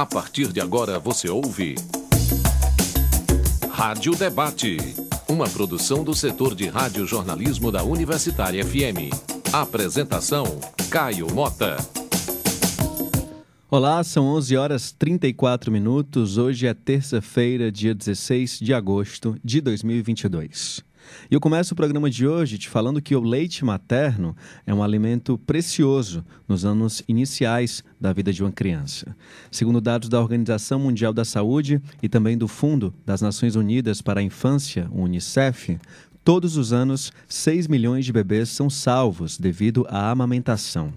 A partir de agora você ouve. Rádio Debate. Uma produção do setor de rádio-jornalismo da Universitária FM. Apresentação: Caio Mota. Olá, são 11 horas 34 minutos. Hoje é terça-feira, dia 16 de agosto de 2022. E eu começo o programa de hoje te falando que o leite materno é um alimento precioso nos anos iniciais da vida de uma criança. Segundo dados da Organização Mundial da Saúde e também do Fundo das Nações Unidas para a Infância, o UNICEF, todos os anos 6 milhões de bebês são salvos devido à amamentação.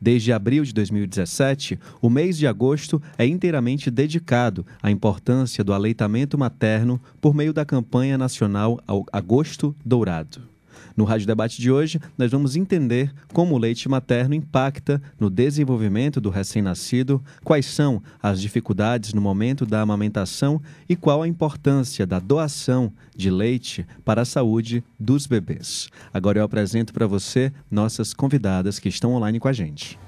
Desde abril de 2017, o mês de agosto é inteiramente dedicado à importância do aleitamento materno por meio da campanha nacional Agosto Dourado. No Rádio Debate de hoje, nós vamos entender como o leite materno impacta no desenvolvimento do recém-nascido, quais são as dificuldades no momento da amamentação e qual a importância da doação de leite para a saúde dos bebês. Agora eu apresento para você nossas convidadas que estão online com a gente.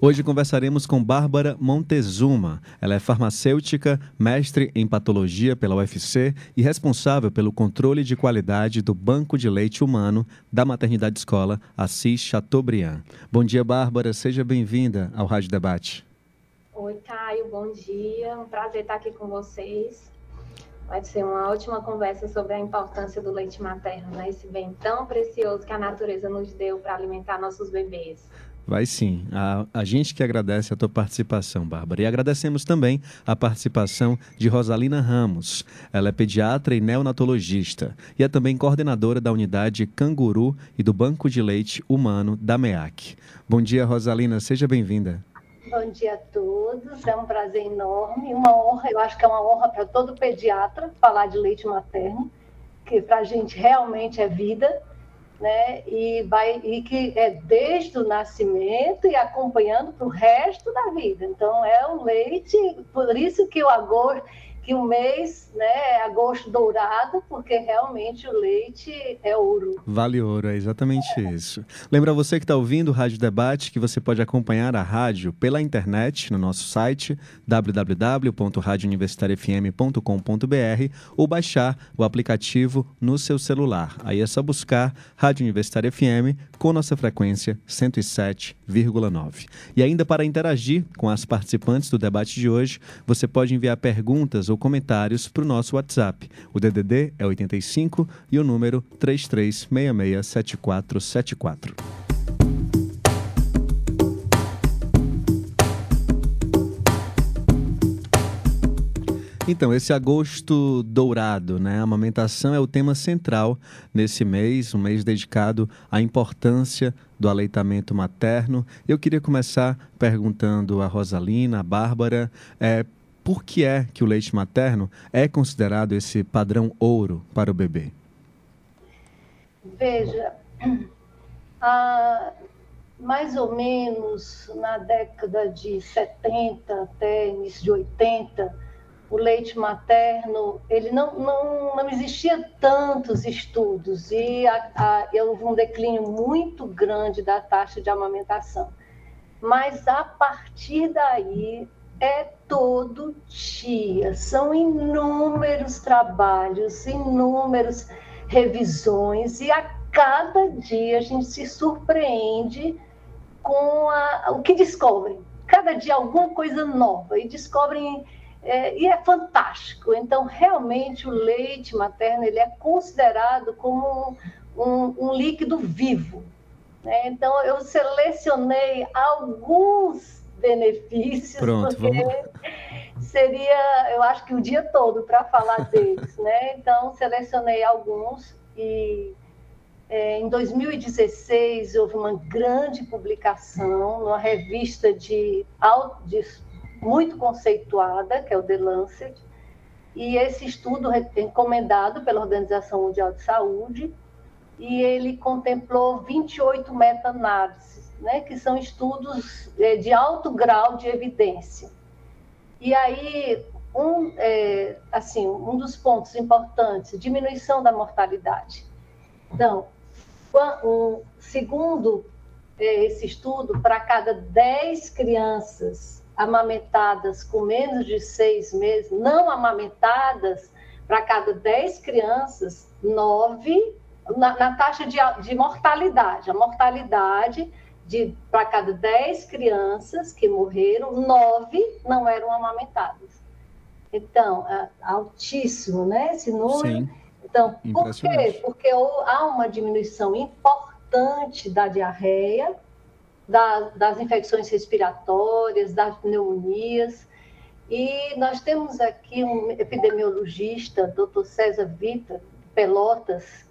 Hoje conversaremos com Bárbara Montezuma. Ela é farmacêutica, mestre em patologia pela UFC e responsável pelo controle de qualidade do Banco de Leite Humano da Maternidade Escola Assis Chateaubriand. Bom dia, Bárbara. Seja bem-vinda ao Rádio Debate. Oi, Caio. Bom dia. Um prazer estar aqui com vocês. Vai ser uma ótima conversa sobre a importância do leite materno, né? esse bem tão precioso que a natureza nos deu para alimentar nossos bebês. Vai sim. A, a gente que agradece a tua participação, Bárbara. E agradecemos também a participação de Rosalina Ramos. Ela é pediatra e neonatologista e é também coordenadora da unidade Canguru e do Banco de Leite Humano da MEAC. Bom dia, Rosalina. Seja bem-vinda. Bom dia a todos. É um prazer enorme, uma honra. Eu acho que é uma honra para todo pediatra falar de leite materno, que para a gente realmente é vida né? E vai e que é desde o nascimento e acompanhando para o resto da vida. Então é o leite, por isso que o agosto que o mês né, é agosto dourado, porque realmente o leite é ouro. Vale ouro, é exatamente isso. Lembra você que está ouvindo o Rádio Debate que você pode acompanhar a rádio pela internet no nosso site www.radiouniversitariafm.com.br ou baixar o aplicativo no seu celular. Aí é só buscar Rádio Universitária FM com nossa frequência 107,9. E ainda para interagir com as participantes do debate de hoje, você pode enviar perguntas ou comentários para o nosso WhatsApp. O DDD é 85 e o número 33667474. Então, esse agosto dourado, né? A amamentação é o tema central nesse mês, um mês dedicado à importância do aleitamento materno. Eu queria começar perguntando a Rosalina, a Bárbara, é, por que é que o leite materno é considerado esse padrão ouro para o bebê? Veja, há mais ou menos na década de 70 até início de 80, o leite materno, ele não, não, não existia tantos estudos e houve um declínio muito grande da taxa de amamentação. Mas a partir daí é todo dia. São inúmeros trabalhos, inúmeras revisões, e a cada dia a gente se surpreende com a, o que descobrem. Cada dia alguma coisa nova, e descobrem. É, e é fantástico. Então, realmente, o leite materno ele é considerado como um, um líquido vivo. Né? Então, eu selecionei alguns benefícios, Pronto, porque vamos... seria, eu acho que o dia todo para falar deles, né? Então, selecionei alguns e é, em 2016 houve uma grande publicação numa revista de, de muito conceituada, que é o The Lancet, e esse estudo encomendado pela Organização Mundial de Saúde, e ele contemplou 28 meta-análises né, que são estudos é, de alto grau de evidência. E aí, um, é, assim, um dos pontos importantes, diminuição da mortalidade. Então, um, segundo é, esse estudo, para cada 10 crianças amamentadas com menos de seis meses, não amamentadas, para cada 10 crianças, 9 na, na taxa de, de mortalidade. A mortalidade de para cada 10 crianças que morreram, 9 não eram amamentadas. Então, é altíssimo, né? Esse número. Sim. Então, por quê? Porque há uma diminuição importante da diarreia, da, das infecções respiratórias, das pneumonias. E nós temos aqui um epidemiologista, Dr. César Vita, Pelotas,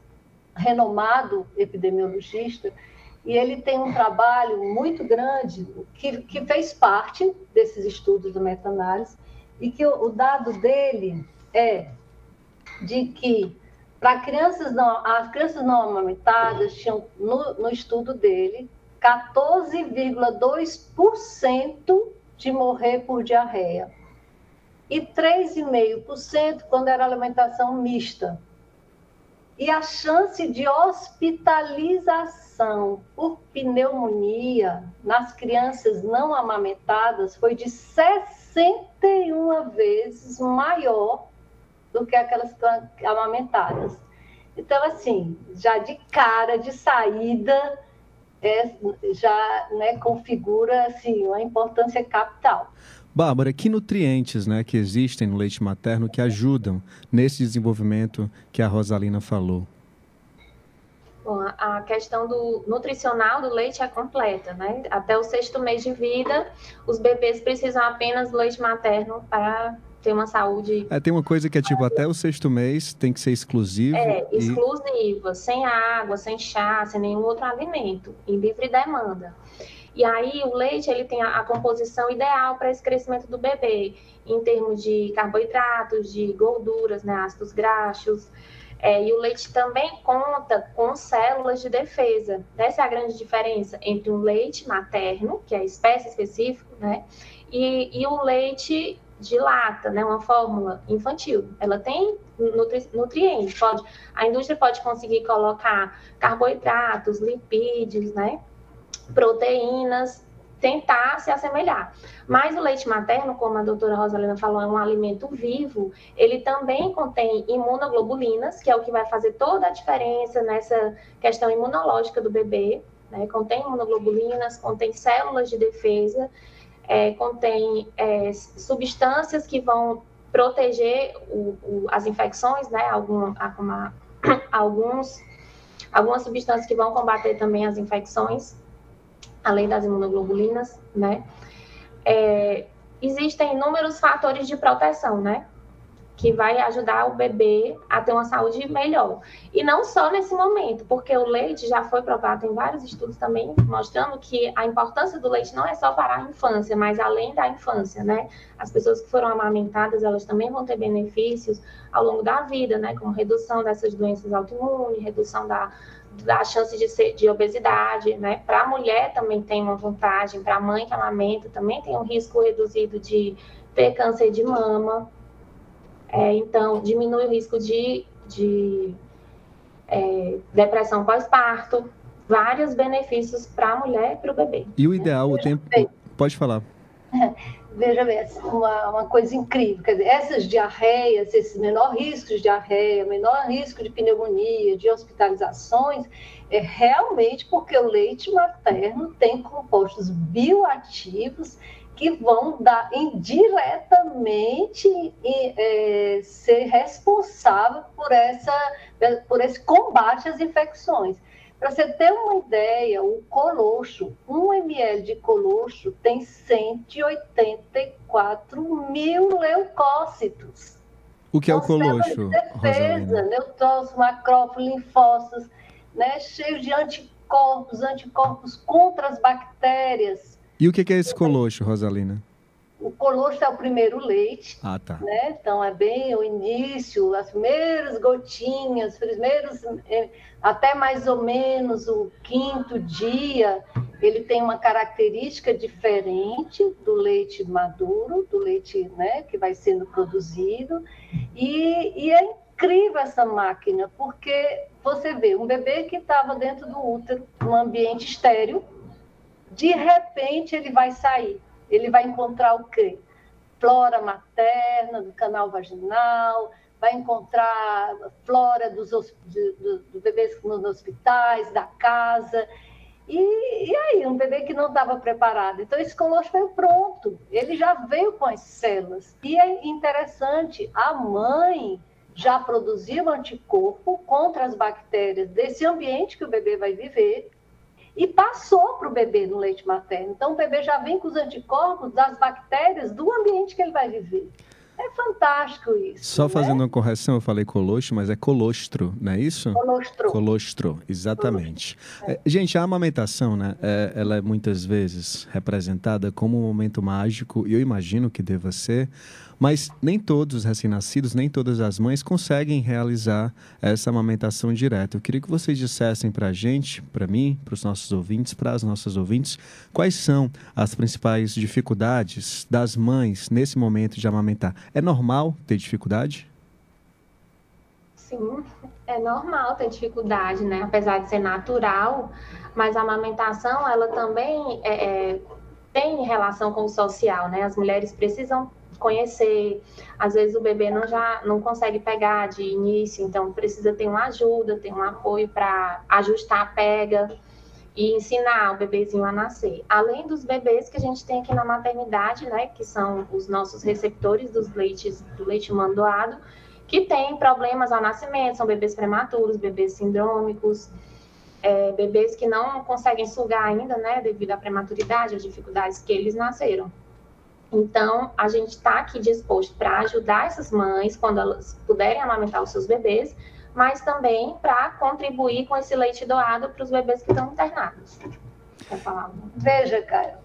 renomado epidemiologista, e ele tem um trabalho muito grande que, que fez parte desses estudos do meta-análise, e que o, o dado dele é de que para crianças não, as crianças não amamentadas tinham no, no estudo dele 14,2% de morrer por diarreia e 3,5% quando era alimentação mista. E a chance de hospitalização por pneumonia nas crianças não amamentadas foi de 61 vezes maior do que aquelas amamentadas. Então, assim, já de cara, de saída, é, já né, configura assim, uma importância capital. Bárbara, que nutrientes né, que existem no leite materno que ajudam nesse desenvolvimento que a Rosalina falou? A questão do nutricional do leite é completa, né? Até o sexto mês de vida, os bebês precisam apenas do leite materno para ter uma saúde. É, tem uma coisa que é tipo, até o sexto mês tem que ser exclusivo. É, e... exclusiva, sem água, sem chá, sem nenhum outro alimento, em livre demanda. E aí o leite ele tem a, a composição ideal para esse crescimento do bebê, em termos de carboidratos, de gorduras, né, ácidos graxos. É, e o leite também conta com células de defesa. Essa é a grande diferença entre um leite materno, que é a espécie específica, né, e, e o leite de lata, né, uma fórmula infantil. Ela tem nutri nutrientes, pode, a indústria pode conseguir colocar carboidratos, lipídios, né, proteínas, tentar se assemelhar. Mas o leite materno, como a doutora Rosalina falou, é um alimento vivo, ele também contém imunoglobulinas, que é o que vai fazer toda a diferença nessa questão imunológica do bebê, né? contém imunoglobulinas, contém células de defesa, é, contém é, substâncias que vão proteger o, o, as infecções, né? Algum, alguns, algumas substâncias que vão combater também as infecções além das imunoglobulinas, né? É, existem inúmeros fatores de proteção, né? Que vai ajudar o bebê a ter uma saúde melhor. E não só nesse momento, porque o leite já foi provado em vários estudos também, mostrando que a importância do leite não é só para a infância, mas além da infância, né? As pessoas que foram amamentadas, elas também vão ter benefícios ao longo da vida, né? Como redução dessas doenças autoimunes, redução da da chance de, ser, de obesidade, né? Para a mulher também tem uma vantagem, para a mãe que amamenta também tem um risco reduzido de ter câncer de mama. É, então, diminui o risco de, de é, depressão pós-parto, vários benefícios para a mulher e para o bebê. E o ideal, o tempo. Pode falar. veja bem, uma, uma coisa incrível. Quer dizer, essas diarreias, esse menor risco de diarreia, menor risco de pneumonia, de hospitalizações, é realmente porque o leite materno tem compostos bioativos que vão dar indiretamente é, ser responsável por, essa, por esse combate às infecções. Para você ter uma ideia, o colocho, 1 ml de colocho tem 184 mil leucócitos. O que é o colocho? Defesa, neutrófilos, macrófilos, linfócitos, né, cheios de anticorpos, anticorpos contra as bactérias. E o que é esse colocho, Rosalina? O colostro é o primeiro leite, ah, tá. né? Então é bem o início, as primeiras gotinhas, os primeiros, é, até mais ou menos o quinto dia, ele tem uma característica diferente do leite maduro, do leite, né, que vai sendo produzido, e, e é incrível essa máquina, porque você vê um bebê que estava dentro do útero, num ambiente estéreo, de repente ele vai sair. Ele vai encontrar o quê? Flora materna do canal vaginal, vai encontrar flora dos, bebês nos hospitais, da casa. E, e, aí, um bebê que não estava preparado. Então, esse colostro veio pronto, ele já veio com as células. E é interessante, a mãe já produziu anticorpo contra as bactérias desse ambiente que o bebê vai viver e passou para o bebê no leite materno. Então, o bebê já vem com os anticorpos das bactérias do ambiente que ele vai viver. É fantástico isso. Só né? fazendo uma correção, eu falei colostro, mas é colostro, não é isso? Colostro. Colostro, exatamente. Colostro. É. Gente, a amamentação, né, é, ela é muitas vezes representada como um momento mágico, e eu imagino que deva ser, mas nem todos os recém-nascidos, nem todas as mães conseguem realizar essa amamentação direta. Eu queria que vocês dissessem para a gente, para mim, para os nossos ouvintes, para as nossas ouvintes, quais são as principais dificuldades das mães nesse momento de amamentar. É normal ter dificuldade? Sim, é normal ter dificuldade, né? Apesar de ser natural, mas a amamentação, ela também é, é, tem relação com o social, né? As mulheres precisam conhecer. Às vezes o bebê não já não consegue pegar de início, então precisa ter uma ajuda, ter um apoio para ajustar a pega e ensinar o bebezinho a nascer. Além dos bebês que a gente tem aqui na maternidade, né, que são os nossos receptores dos leites do leite mandoado, que têm problemas ao nascimento, são bebês prematuros, bebês sindrômicos, é, bebês que não conseguem sugar ainda, né, devido à prematuridade, às dificuldades que eles nasceram. Então, a gente está aqui disposto para ajudar essas mães quando elas puderem amamentar os seus bebês, mas também para contribuir com esse leite doado para os bebês que estão internados. Veja, Caio,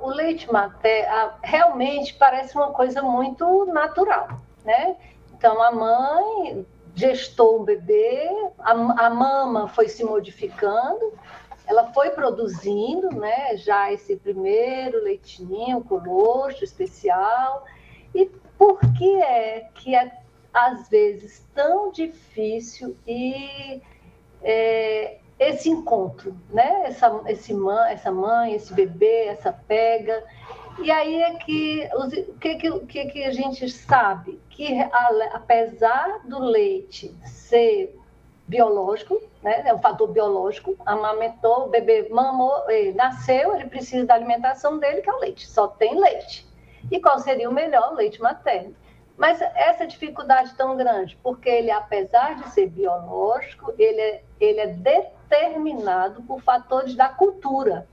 o leite materno realmente parece uma coisa muito natural, né? Então, a mãe gestou o bebê, a, a mama foi se modificando, ela foi produzindo, né, já esse primeiro leitinho, colostro especial. E por que é que é, às vezes, tão difícil e é, esse encontro, né? Essa, esse mãe, essa mãe, esse bebê, essa pega. E aí é que o que, que, que a gente sabe? Que apesar do leite ser biológico, né? é um fator biológico, amamentou, o bebê mamou, ele nasceu, ele precisa da alimentação dele, que é o leite, só tem leite. E qual seria o melhor? Leite materno. Mas essa dificuldade tão grande, porque ele, apesar de ser biológico, ele é, ele é determinado por fatores da cultura.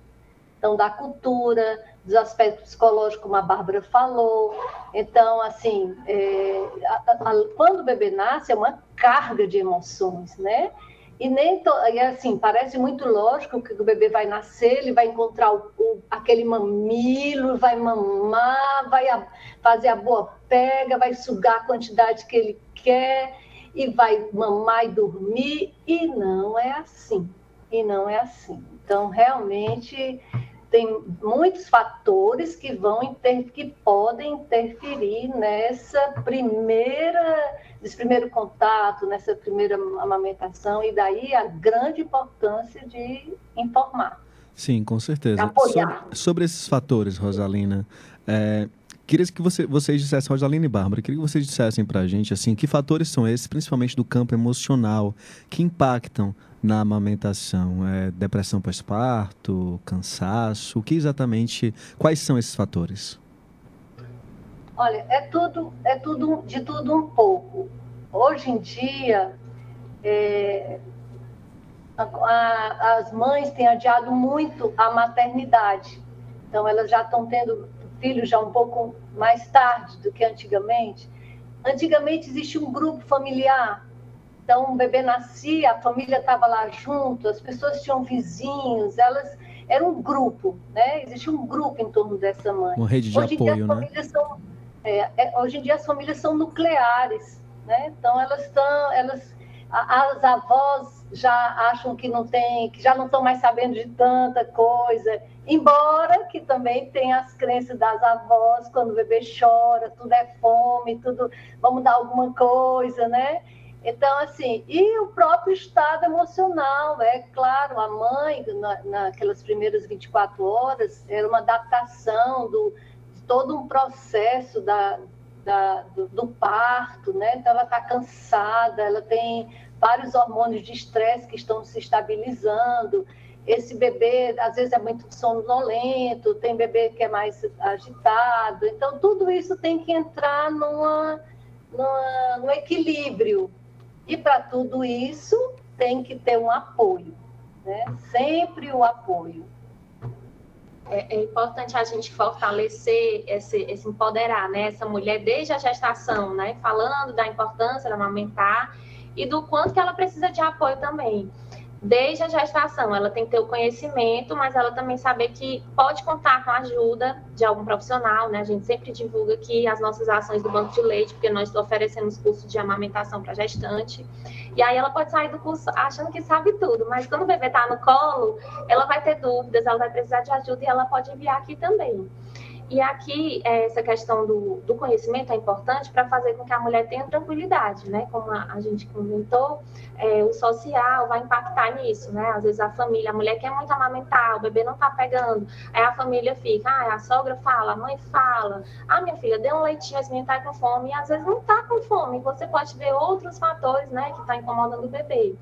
Então, da cultura, dos aspectos psicológicos, como a Bárbara falou. Então, assim, é, a, a, quando o bebê nasce, é uma carga de emoções, né? E nem to... e assim, parece muito lógico que o bebê vai nascer, ele vai encontrar o, o, aquele mamilo, vai mamar, vai a, fazer a boa pega, vai sugar a quantidade que ele quer e vai mamar e dormir. E não é assim. E não é assim. Então, realmente, tem muitos fatores que vão inter, que podem interferir nessa primeira nesse primeiro contato, nessa primeira amamentação e daí a grande importância de informar. Sim, com certeza. Sobre, sobre, esses fatores, Rosalina, é, queria que você, vocês dissessem, Rosalina e Bárbara, queria que vocês dissessem para a gente assim, que fatores são esses, principalmente do campo emocional, que impactam na amamentação? É depressão pós-parto, cansaço? O que exatamente, quais são esses fatores? Olha, é tudo, é tudo de tudo um pouco. Hoje em dia, é, a, a, as mães têm adiado muito a maternidade. Então, elas já estão tendo filhos já um pouco mais tarde do que antigamente. Antigamente existia um grupo familiar então, o bebê nascia, a família estava lá junto, as pessoas tinham vizinhos, elas era um grupo, né? Existia um grupo em torno dessa mãe. Uma rede de hoje apoio, né? São, é, é, hoje em dia as famílias são nucleares, né? Então elas estão, elas, as avós já acham que não tem, que já não estão mais sabendo de tanta coisa. Embora que também tem as crenças das avós, quando o bebê chora, tudo é fome, tudo, vamos dar alguma coisa, né? Então, assim, e o próprio estado emocional, é claro, a mãe, na, naquelas primeiras 24 horas, era uma adaptação do, de todo um processo da, da do, do, parto, né? Então, ela está cansada, ela tem vários hormônios de estresse que estão se estabilizando. Esse bebê, às vezes, é muito sonolento, tem bebê que é mais agitado. Então, tudo isso tem que entrar numa, numa, num equilíbrio e para tudo isso tem que ter um apoio, né? Sempre o apoio. É, é, importante a gente fortalecer esse, esse empoderar, né? Essa mulher desde a gestação, né? Falando da importância da amamentar e do quanto que ela precisa de apoio também desde a gestação. Ela tem que ter o conhecimento, mas ela também saber que pode contar com a ajuda de algum profissional, né? A gente sempre divulga aqui as nossas ações do banco de leite, porque nós oferecemos curso de amamentação para gestante. E aí ela pode sair do curso achando que sabe tudo, mas quando o bebê está no colo, ela vai ter dúvidas, ela vai precisar de ajuda e ela pode enviar aqui também. E aqui, é, essa questão do, do conhecimento é importante para fazer com que a mulher tenha tranquilidade, né? Como a, a gente comentou, é, o social vai impactar nisso, né? Às vezes a família, a mulher quer muito amamentar, o bebê não está pegando, aí a família fica, ah, a sogra fala, a mãe fala, ah, minha filha, dê um leitinho, esse menino está com fome, e às vezes não está com fome, você pode ver outros fatores, né, que está incomodando o bebê.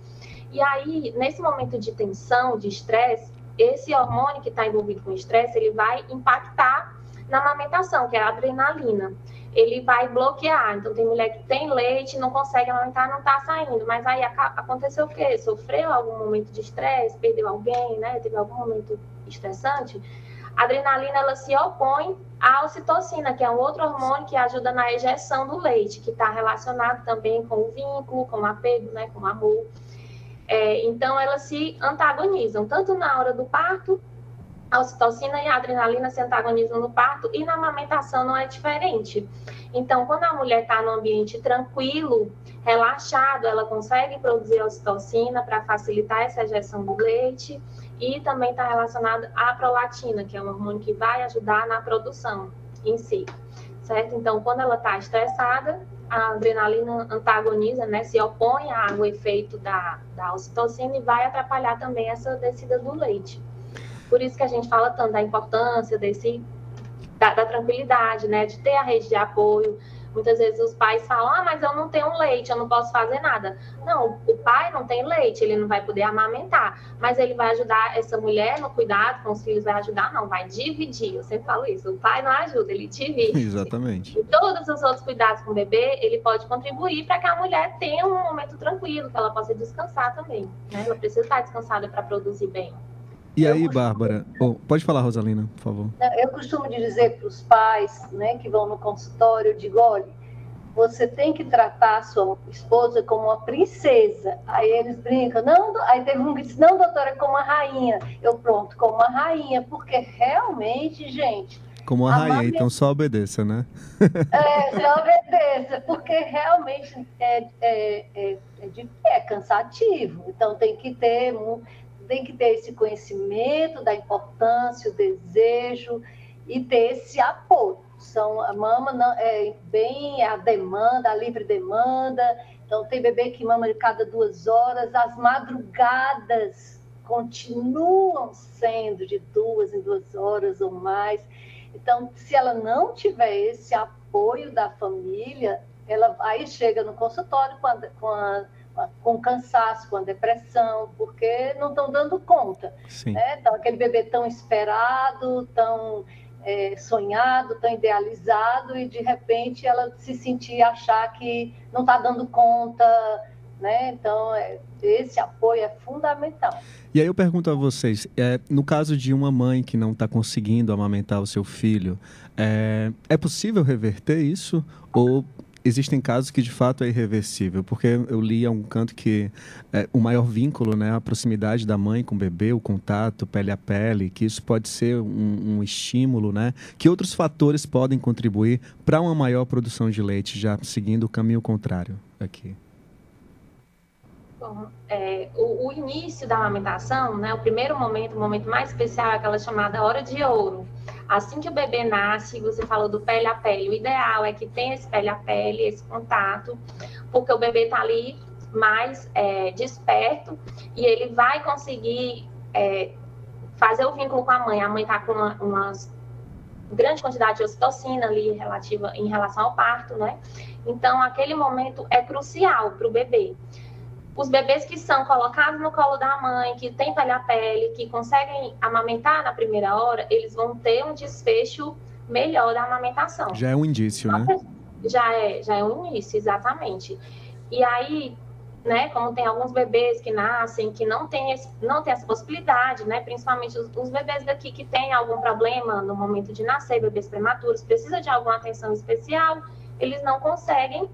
E aí, nesse momento de tensão, de estresse, esse hormônio que está envolvido com estresse, ele vai impactar na amamentação, que é a adrenalina. Ele vai bloquear. Então, tem mulher que tem leite, não consegue amamentar, não está saindo. Mas aí aconteceu o quê? Sofreu algum momento de estresse, perdeu alguém, né? Teve algum momento estressante. A adrenalina ela se opõe à ocitocina, que é um outro hormônio que ajuda na ejeção do leite, que está relacionado também com o vínculo, com o apego, né, com o amor. É, então, elas se antagonizam, tanto na hora do parto a ocitocina e a adrenalina se antagonizam no parto e na amamentação não é diferente. Então, quando a mulher está num ambiente tranquilo, relaxado, ela consegue produzir a ocitocina para facilitar essa ejeção do leite e também está relacionado à prolactina, que é um hormônio que vai ajudar na produção em si, certo? Então, quando ela está estressada, a adrenalina antagoniza, né, se opõe ao efeito da, da ocitocina e vai atrapalhar também essa descida do leite. Por isso que a gente fala tanto da importância desse da, da, tranquilidade, né? De ter a rede de apoio. Muitas vezes os pais falam, ah, mas eu não tenho leite, eu não posso fazer nada. Não, o pai não tem leite, ele não vai poder amamentar, mas ele vai ajudar essa mulher no cuidado com os filhos, vai ajudar, não, vai dividir. Eu sempre falo isso, o pai não ajuda, ele divide. Exatamente. E todos os outros cuidados com o bebê, ele pode contribuir para que a mulher tenha um momento tranquilo, que ela possa descansar também. Né? Ela precisa estar descansada para produzir bem. E aí, costumo... Bárbara? Oh, pode falar, Rosalina, por favor. Eu costumo dizer para os pais né, que vão no consultório, eu digo, olha, você tem que tratar a sua esposa como uma princesa. Aí eles brincam, não, aí teve um que disse, não, doutora, é como uma rainha. Eu, pronto, como uma rainha, porque realmente, gente... Como uma rainha, então só obedeça, né? É, só obedeça, porque realmente é, é, é, é, é cansativo. Então tem que ter tem que ter esse conhecimento da importância, o desejo e ter esse apoio. São, a mama não, é bem a demanda, a livre demanda. Então, tem bebê que mama de cada duas horas. As madrugadas continuam sendo de duas em duas horas ou mais. Então, se ela não tiver esse apoio da família, ela aí chega no consultório com a, com a com cansaço, com depressão, porque não estão dando conta. Né? Então, aquele bebê tão esperado, tão é, sonhado, tão idealizado, e de repente ela se sentir achar que não está dando conta. Né? Então, é, esse apoio é fundamental. E aí eu pergunto a vocês, é, no caso de uma mãe que não está conseguindo amamentar o seu filho, é, é possível reverter isso? Ou existem casos que de fato é irreversível, porque eu li a um canto que é, o maior vínculo, né, a proximidade da mãe com o bebê, o contato pele a pele, que isso pode ser um, um estímulo, né, que outros fatores podem contribuir para uma maior produção de leite, já seguindo o caminho contrário aqui. Bom, é, o, o, início da amamentação, né, o primeiro momento, o momento mais especial é aquela chamada hora de ouro Assim que o bebê nasce, você falou do pele a pele, o ideal é que tenha esse pele a pele, esse contato, porque o bebê está ali mais é, desperto e ele vai conseguir é, fazer o vínculo com a mãe. A mãe está com uma, uma, grande quantidade de ocitocina ali relativa em relação ao parto, né? Então, aquele momento é crucial para o bebê. Os bebês que são colocados no colo da mãe, que tem palha pele, que conseguem amamentar na primeira hora, eles vão ter um desfecho melhor da amamentação. Já é um indício, né? Já é, já é um início, exatamente. E aí, né, como tem alguns bebês que nascem que não tem, esse, não tem essa possibilidade, né, principalmente os, os, bebês daqui que têm algum problema no momento de nascer, bebês prematuros, precisa de alguma atenção especial, eles não conseguem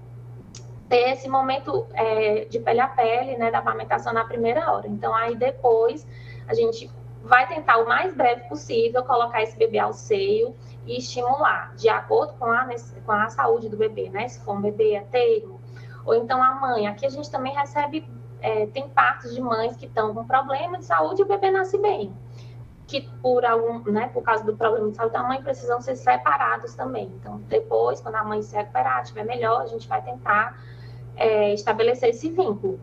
ter esse momento é, de pele a pele, né, da amamentação na primeira hora. Então, aí depois a gente vai tentar o mais breve possível colocar esse bebê ao seio e estimular, de acordo com a, com a saúde do bebê, né? Se for um bebê a termo, ou então a mãe. Aqui a gente também recebe, é, tem partos de mães que estão com problema de saúde e o bebê nasce bem. Que por algum, né, por causa do problema de saúde da mãe, precisam ser separados também. Então, depois, quando a mãe se recuperar, estiver melhor, a gente vai tentar é, estabelecer esse vínculo.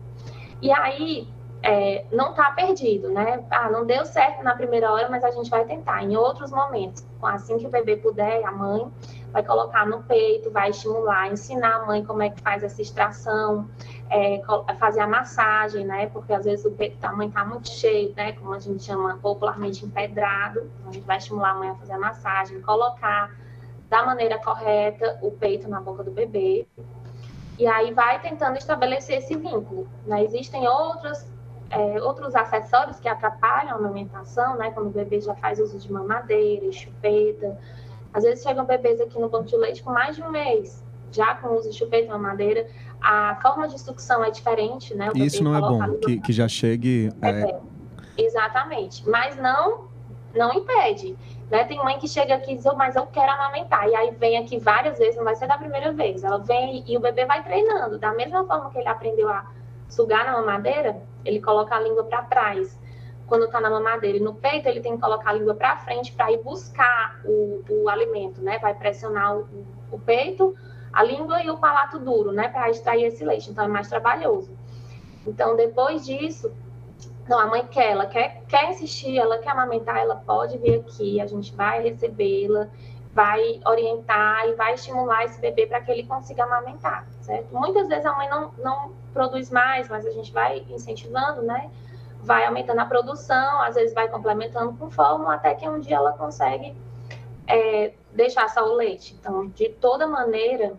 E aí, é, não está perdido, né? Ah, não deu certo na primeira hora, mas a gente vai tentar. Em outros momentos, assim que o bebê puder, a mãe vai colocar no peito, vai estimular, ensinar a mãe como é que faz essa extração, é, fazer a massagem, né? Porque às vezes o peito da mãe está muito cheio, né? Como a gente chama popularmente empedrado. A gente vai estimular a mãe a fazer a massagem, colocar da maneira correta o peito na boca do bebê. E aí vai tentando estabelecer esse vínculo. Né? Existem outras é, outros acessórios que atrapalham a amamentação, né? Quando o bebê já faz uso de mamadeira, chupeta. Às vezes chegam bebês aqui no banco de leite com mais de um mês, já com uso de chupeta e mamadeira. A forma de sucção é diferente, né? Isso não é bom, que, que já chegue... É... É, exatamente, mas não, não impede. Né? Tem mãe que chega aqui e diz, oh, mas eu quero amamentar. E aí vem aqui várias vezes, não vai ser da primeira vez. Ela vem e o bebê vai treinando. Da mesma forma que ele aprendeu a sugar na mamadeira, ele coloca a língua para trás. Quando está na mamadeira e no peito, ele tem que colocar a língua para frente para ir buscar o, o alimento, né? Vai pressionar o, o peito, a língua e o palato duro, né? Para extrair esse leite. Então, é mais trabalhoso. Então, depois disso, não, a mãe quer, ela quer, quer insistir, ela quer amamentar, ela pode vir aqui, a gente vai recebê-la, vai orientar e vai estimular esse bebê para que ele consiga amamentar, certo? Muitas vezes a mãe não, não produz mais, mas a gente vai incentivando, né? Vai aumentando a produção, às vezes vai complementando com fórmula, até que um dia ela consegue é, deixar só o leite. Então, de toda maneira,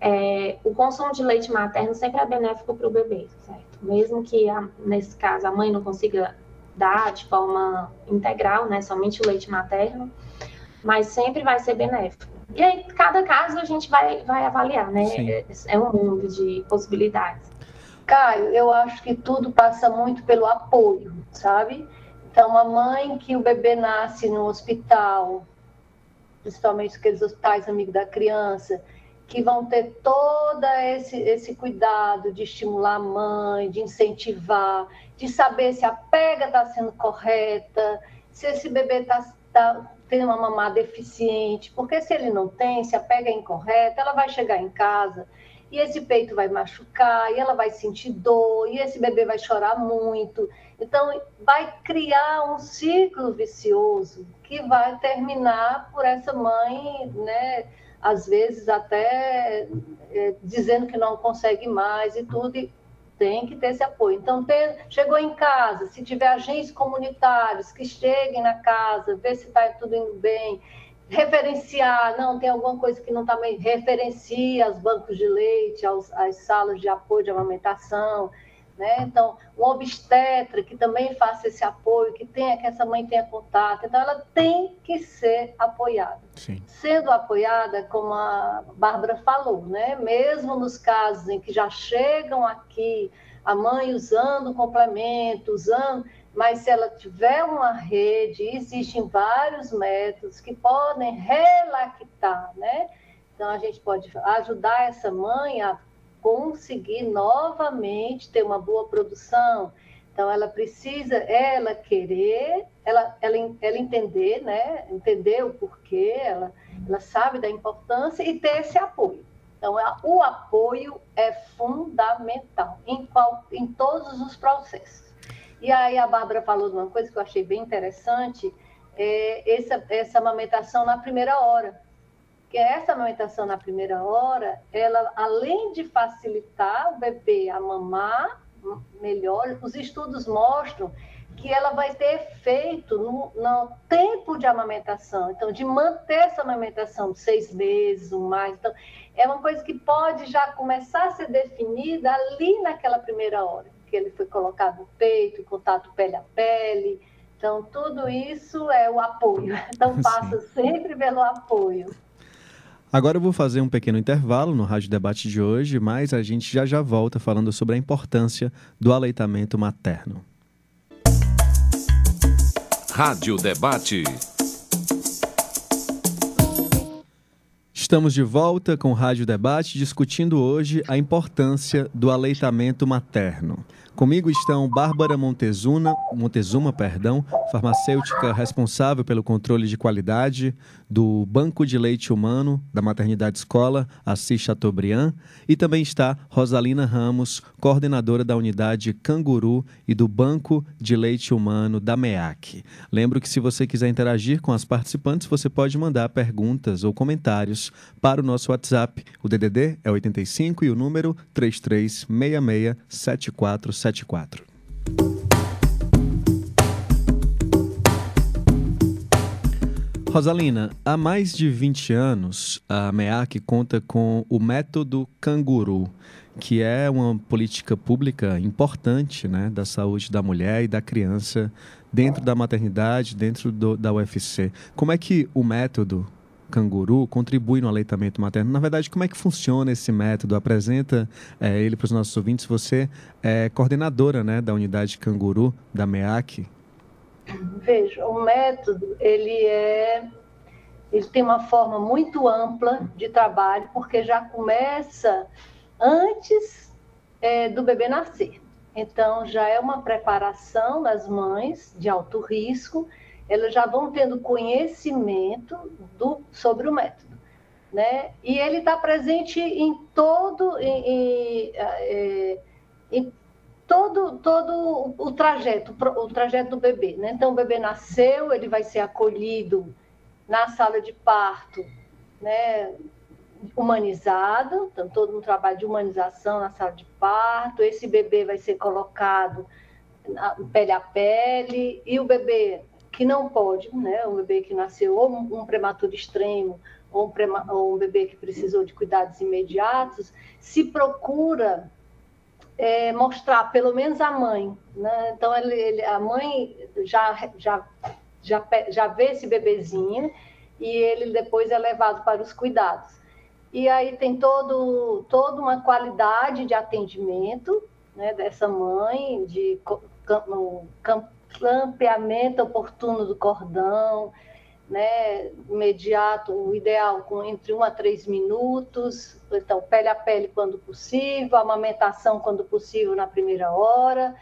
é, o consumo de leite materno sempre é benéfico para o bebê, certo? Mesmo que, a, nesse caso, a mãe não consiga dar de forma integral, né? Somente o leite materno, mas sempre vai ser benéfico. E aí, cada caso a gente vai, vai avaliar, né? É, é um mundo de possibilidades. Caio, eu acho que tudo passa muito pelo apoio, sabe? Então, a mãe que o bebê nasce no hospital, principalmente aqueles hospitais amigos da criança, que vão ter todo esse, esse cuidado de estimular a mãe, de incentivar, de saber se a pega está sendo correta, se esse bebê está tá, tem uma mamada deficiente, porque se ele não tem, se a pega é incorreta, ela vai chegar em casa e esse peito vai machucar, e ela vai sentir dor, e esse bebê vai chorar muito. Então, vai criar um ciclo vicioso que vai terminar por essa mãe, né, às vezes até é, dizendo que não consegue mais e tudo, e tem que ter esse apoio. Então, ter, chegou em casa, se tiver agentes comunitários que cheguem na casa, ver se está tudo indo bem, referenciar, não, tem alguma coisa que não está bem, referencia os bancos de leite, aos, as salas de apoio de amamentação, né? Então, um obstetra que também faça esse apoio, que tenha, que essa mãe tenha contato, então ela tem que ser apoiada. Sim. Sendo apoiada, como a Bárbara falou, né? Mesmo nos casos em que já chegam aqui a mãe usando complemento, usando mas se ela tiver uma rede, existem vários métodos que podem relactar, né? Então, a gente pode ajudar essa mãe a conseguir novamente ter uma boa produção. Então, ela precisa, ela querer, ela, ela, ela entender, né? Entender o porquê, ela, ela sabe da importância e ter esse apoio. Então, o apoio é fundamental em, qual, em todos os processos. E aí a Bárbara falou de uma coisa que eu achei bem interessante, é essa, essa amamentação na primeira hora. Que essa amamentação na primeira hora, ela, além de facilitar o bebê a mamar melhor, os estudos mostram que ela vai ter efeito no, no, tempo de amamentação. Então, de manter essa amamentação seis meses ou mais. Então, é uma coisa que pode já começar a ser definida ali naquela primeira hora, que ele foi colocado no peito, contato pele a pele. Então, tudo isso é o apoio. Então, passa Sim. sempre pelo apoio. Agora eu vou fazer um pequeno intervalo no Rádio Debate de hoje, mas a gente já já volta falando sobre a importância do aleitamento materno. Rádio Debate. Estamos de volta com o Rádio Debate, discutindo hoje a importância do aleitamento materno. Comigo estão Bárbara Montezuma, Montezuma, perdão, farmacêutica responsável pelo controle de qualidade do Banco de Leite Humano da Maternidade Escola Assis Chateaubriand, e também está Rosalina Ramos, coordenadora da unidade Canguru e do Banco de Leite Humano da MEAC. Lembro que se você quiser interagir com as participantes, você pode mandar perguntas ou comentários para o nosso WhatsApp. O DDD é 85 e o número 33667477. 74. Rosalina, há mais de 20 anos, a MEAC conta com o método Canguru, que é uma política pública importante né, da saúde da mulher e da criança dentro da maternidade, dentro do, da UFC. Como é que o método canguru contribui no aleitamento materno. Na verdade, como é que funciona esse método? Apresenta é, ele para os nossos ouvintes. Você é coordenadora né, da unidade canguru da MEAC. Veja, o método ele é ele tem uma forma muito ampla de trabalho porque já começa antes é, do bebê nascer. Então já é uma preparação das mães de alto risco elas já vão tendo conhecimento do, sobre o método. Né? E ele está presente em todo, em, em, é, em, todo, todo o trajeto, o trajeto do bebê. Né? Então, o bebê nasceu, ele vai ser acolhido na sala de parto, né? humanizado, então todo um trabalho de humanização na sala de parto. Esse bebê vai ser colocado pele a pele e o bebê que não pode, né? Um bebê que nasceu ou um prematuro extremo ou um, prema, ou um bebê que precisou de cuidados imediatos, se procura é, mostrar pelo menos a mãe, né? Então ele, ele, a mãe já, já, já, já vê esse bebezinho e ele depois é levado para os cuidados. E aí tem todo, toda uma qualidade de atendimento né, dessa mãe, de campo clampeamento oportuno do cordão, né, imediato, o ideal com entre 1 a 3 minutos, então pele a pele quando possível, amamentação quando possível na primeira hora,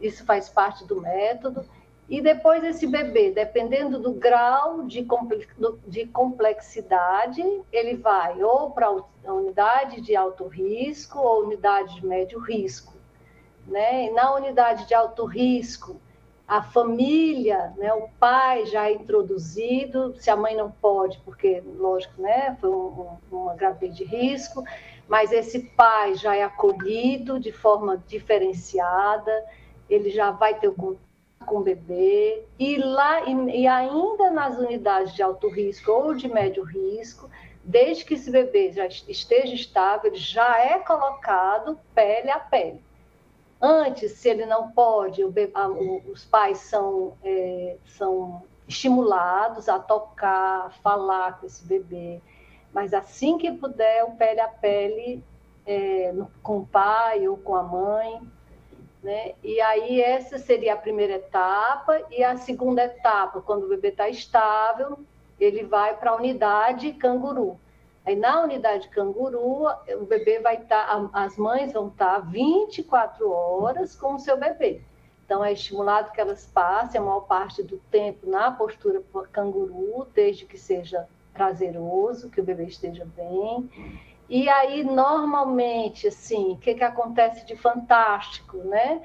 isso faz parte do método. E depois esse bebê, dependendo do grau de, de complexidade, ele vai ou para a unidade de alto risco ou unidade de médio risco. Né? E na unidade de alto risco, a família, né, o pai já é introduzido, se a mãe não pode, porque, lógico, né, foi um, uma gravidez de risco, mas esse pai já é acolhido de forma diferenciada, ele já vai ter o contato com o bebê, e lá, e, e ainda nas unidades de alto risco ou de médio risco, desde que esse bebê já esteja estável, ele já é colocado pele a pele. Antes, se ele não pode, os pais são, é, são estimulados a tocar, a falar com esse bebê. Mas assim que puder, o pele a pele é, com o pai ou com a mãe. Né? E aí, essa seria a primeira etapa. E a segunda etapa, quando o bebê está estável, ele vai para a unidade canguru. Aí na unidade canguru, o bebê vai estar, tá, as mães vão estar tá 24 horas com o seu bebê. Então é estimulado que elas passem a maior parte do tempo na postura canguru, desde que seja prazeroso, que o bebê esteja bem. E aí, normalmente, assim, o que, que acontece de fantástico, né?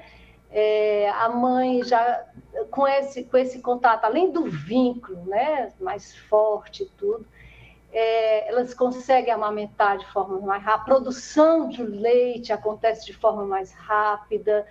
É, a mãe já com esse, com esse contato, além do vínculo né, mais forte e tudo, é, elas conseguem amamentar de forma mais rápida, a produção de leite acontece de forma mais rápida.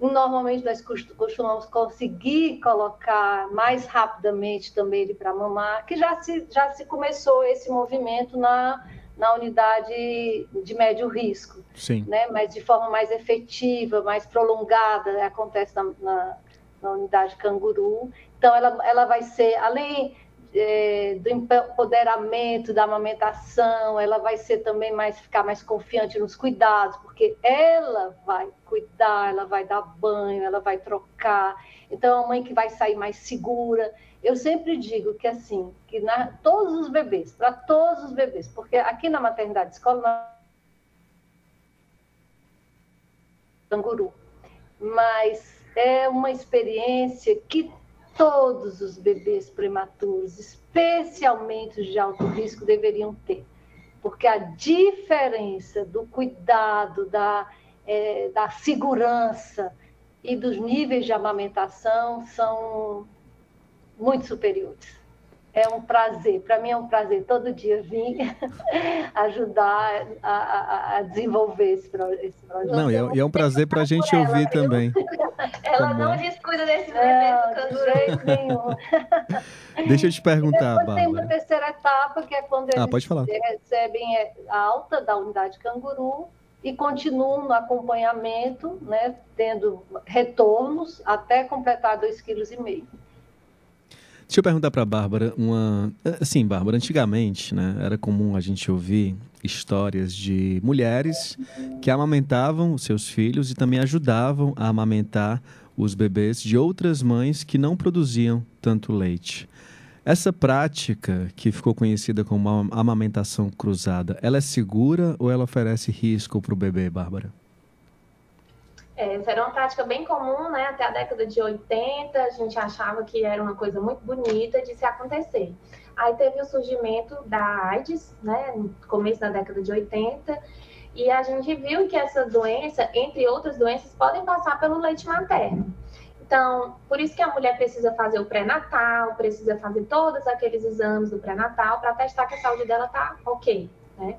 Normalmente nós costumamos conseguir colocar mais rapidamente também ele para mamar, que já se, já se começou esse movimento na, na unidade de médio risco, Sim. Né? mas de forma mais efetiva, mais prolongada, acontece na, na, na unidade canguru. Então, ela, ela vai ser, além é, do empoderamento, da amamentação, ela vai ser também mais ficar mais confiante nos cuidados, porque ela vai cuidar, ela vai dar banho, ela vai trocar. Então, é a mãe que vai sair mais segura. Eu sempre digo que assim, que na, todos os bebês, para todos os bebês, porque aqui na maternidade escola canguru, mas é uma experiência que todos os bebês prematuros, especialmente os de alto risco, deveriam ter, porque a diferença do cuidado, da, é, da segurança e dos níveis de amamentação são muito superiores. É um prazer, para mim é um prazer todo dia vir ajudar a, a, a desenvolver esse, esse, projeto. Não, e é, e é um prazer para a gente ouvir ela, também. Ela Como não é? descuida desse bebê do canguru. jeito nenhum. Deixa eu te perguntar, Bárbara. tem uma terceira etapa, que é quando ah, eles recebem a alta da unidade canguru e continuam no acompanhamento, né, tendo retornos até completar 2,5 kg. Deixa eu perguntar para Bárbara uma. Assim, Bárbara, antigamente, né, era comum a gente ouvir histórias de mulheres que amamentavam os seus filhos e também ajudavam a amamentar os bebês de outras mães que não produziam tanto leite. Essa prática, que ficou conhecida como amamentação cruzada, ela é segura ou ela oferece risco para o bebê, Bárbara? É, essa era uma prática bem comum, né? Até a década de 80, a gente achava que era uma coisa muito bonita de se acontecer. Aí teve o surgimento da AIDS, né? No começo da década de 80, e a gente viu que essa doença, entre outras doenças, podem passar pelo leite materno. Então, por isso que a mulher precisa fazer o pré-natal, precisa fazer todos aqueles exames do pré-natal para testar que a saúde dela tá ok, né?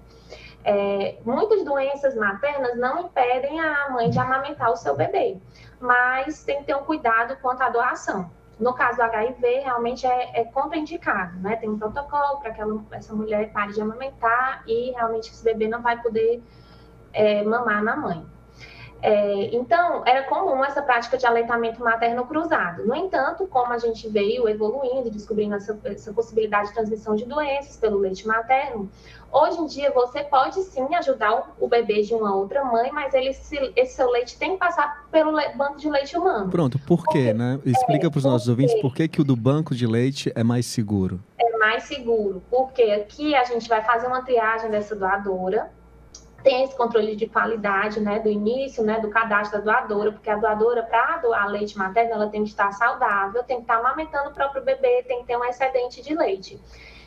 É, muitas doenças maternas não impedem a mãe de amamentar o seu bebê, mas tem que ter um cuidado quanto à doação. No caso do HIV, realmente é, é contraindicado, né? Tem um protocolo para que ela, essa mulher pare de amamentar e realmente esse bebê não vai poder é, mamar na mãe. É, então, era comum essa prática de aleitamento materno cruzado. No entanto, como a gente veio evoluindo, descobrindo essa, essa possibilidade de transmissão de doenças pelo leite materno, hoje em dia você pode sim ajudar o, o bebê de uma outra mãe, mas ele, se, esse seu leite tem que passar pelo banco de leite humano. Pronto, por quê, né? Explica para os nossos ouvintes por que, que o do banco de leite é mais seguro. É mais seguro, porque aqui a gente vai fazer uma triagem dessa doadora, tem esse controle de qualidade, né, do início, né, do cadastro da doadora, porque a doadora, para doar leite materno, ela tem que estar saudável, tem que estar amamentando o próprio bebê, tem que ter um excedente de leite.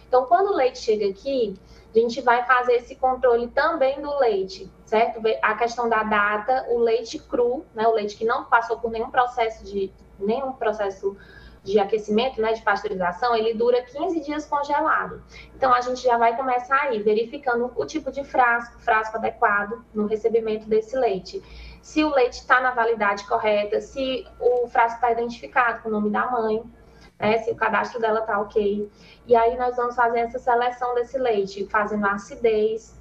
Então, quando o leite chega aqui, a gente vai fazer esse controle também do leite, certo? A questão da data, o leite cru, né, o leite que não passou por nenhum processo de nenhum processo de aquecimento, né, de pasteurização, ele dura 15 dias congelado. Então, a gente já vai começar aí verificando o tipo de frasco, frasco adequado no recebimento desse leite. Se o leite está na validade correta, se o frasco está identificado com o nome da mãe, né, se o cadastro dela está ok. E aí, nós vamos fazer essa seleção desse leite, fazendo a acidez,